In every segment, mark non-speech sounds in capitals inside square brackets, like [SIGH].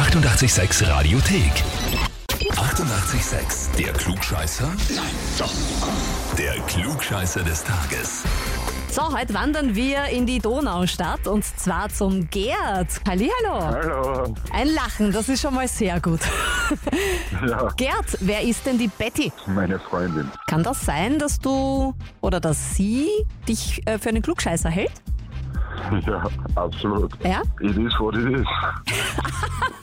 886 Radiothek. 88,6. Der Klugscheißer? Nein, doch. Der Klugscheißer des Tages. So, heute wandern wir in die Donaustadt und zwar zum Gerd. Hallihallo. Hallo. Ein Lachen, das ist schon mal sehr gut. [LAUGHS] Ja, Gerd, wer ist denn die Betty? meine Freundin. Kann das sein, dass du oder dass sie dich äh, für einen Klugscheißer hält? [LAUGHS] Ja, absolut. Ja? It is what it is. [LAUGHS]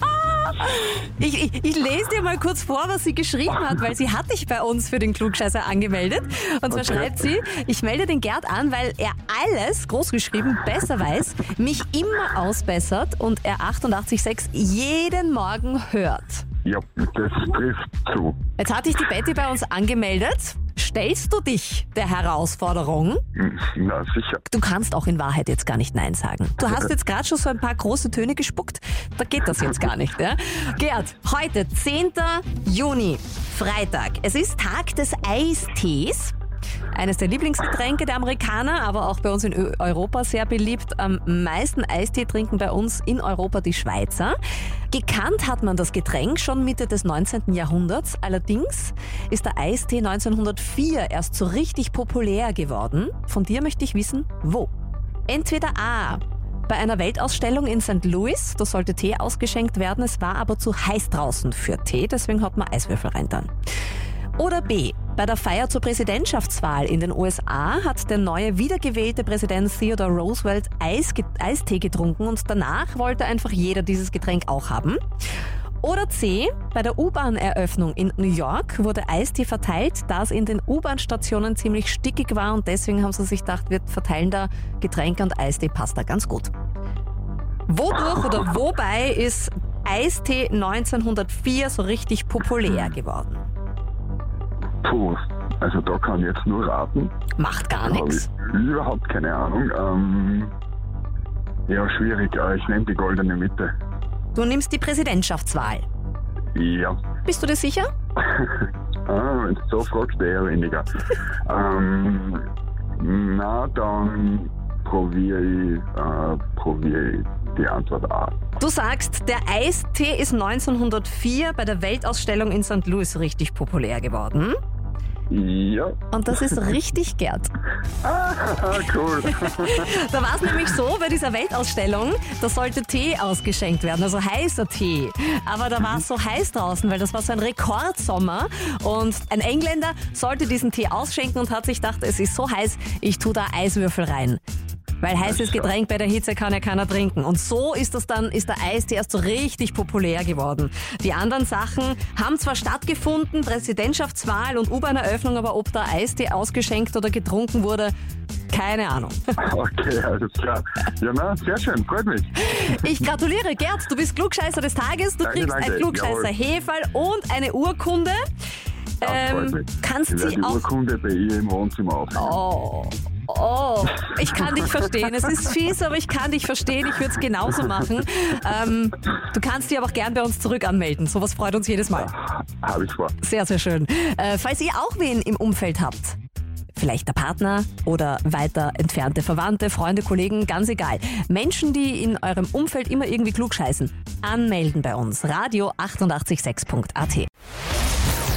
Ich, ich, ich lese dir mal kurz vor, was sie geschrieben hat, weil sie hat dich bei uns für den Klugscheißer angemeldet. Und zwar Okay. schreibt sie, ich melde den Gerd an, weil er alles, großgeschrieben, besser weiß, mich immer ausbessert und er 88.6 jeden Morgen hört. Ja, das trifft zu. Jetzt hat dich die Betty bei uns angemeldet. Stellst du dich der Herausforderung? Na, sicher. Du kannst auch in Wahrheit jetzt gar nicht Nein sagen. Du hast jetzt gerade schon so ein paar große Töne gespuckt. Da geht das jetzt gar nicht. Ja? Gerd, heute 10. Juni, Freitag. Es ist Tag des Eistees. Eines der Lieblingsgetränke der Amerikaner, aber auch bei uns in Europa sehr beliebt. Am meisten Eistee trinken bei uns in Europa die Schweizer. Gekannt hat man das Getränk schon Mitte des 19. Jahrhunderts. Allerdings ist der Eistee 1904 erst so richtig populär geworden. Von dir möchte ich wissen, wo? Entweder A. Bei einer Weltausstellung in St. Louis, da sollte Tee ausgeschenkt werden, es war aber zu heiß draußen für Tee, deswegen hat man Eiswürfel rein dann. Oder B. Bei der Feier zur Präsidentschaftswahl in den USA hat der neue wiedergewählte Präsident Theodore Roosevelt Eis, Eistee getrunken und danach wollte einfach jeder dieses Getränk auch haben. Oder C. Bei der U-Bahn-Eröffnung in New York wurde Eistee verteilt, da es in den U-Bahn-Stationen ziemlich stickig war und deswegen haben sie sich gedacht, wir verteilen da Getränke und Eistee passt da ganz gut. Wodurch oder wobei ist Eistee 1904 so richtig populär geworden? Puh, also da kann ich jetzt nur raten. Macht gar nichts. ich überhaupt keine Ahnung. Ähm, ja, schwierig. Ich nehme die goldene Mitte. Du nimmst die Präsidentschaftswahl. Ja. Bist du dir sicher? [LAUGHS] Ah, wenn du so fragst, eher weniger. [LAUGHS] ähm, na, dann probiere ich, äh, probiere ich die Antwort A. Du sagst, der Eistee ist 1904 bei der Weltausstellung in St. Louis richtig populär geworden. Ja. Und das ist [LAUGHS] richtig, Gerd. Ah, cool. [LAUGHS] Da war es nämlich so, bei dieser Weltausstellung, da sollte Tee ausgeschenkt werden, also heißer Tee. Aber da war es so heiß draußen, weil das war so ein Rekordsommer. Und ein Engländer sollte diesen Tee ausschenken und hat sich gedacht, es ist so heiß, ich tue da Eiswürfel rein. Weil heißes. Getränk bei der Hitze kann ja keiner trinken. Und so ist das dann, ist der Eistee erst so richtig populär geworden. Die anderen Sachen haben zwar stattgefunden, Präsidentschaftswahl und U-Bahn-Eröffnung, aber ob da Eistee ausgeschenkt oder getrunken wurde, keine Ahnung. [LAUGHS] Okay, alles klar. Ja, na, sehr schön, freut mich. Ich gratuliere, Gerd, du bist Klugscheißer des Tages. Du Danke, kriegst ein danke, Klugscheißer jawohl. Heferl und eine Urkunde. Ähm, kannst ich werde sie die auch. Urkunde bei ihr im Wohnzimmer aufhängen. Oh. Oh, ich kann dich verstehen. Es ist fies, aber ich kann dich verstehen. Ich würde es genauso machen. Ähm, du kannst dich aber auch gern bei uns zurück anmelden. Sowas freut uns jedes Mal. Habe ich vor. Sehr, sehr schön. Äh, falls ihr auch wen im Umfeld habt, vielleicht der Partner oder weiter entfernte Verwandte, Freunde, Kollegen, ganz egal. Menschen, die in eurem Umfeld immer irgendwie klugscheißen, anmelden bei uns. Radio 886.at.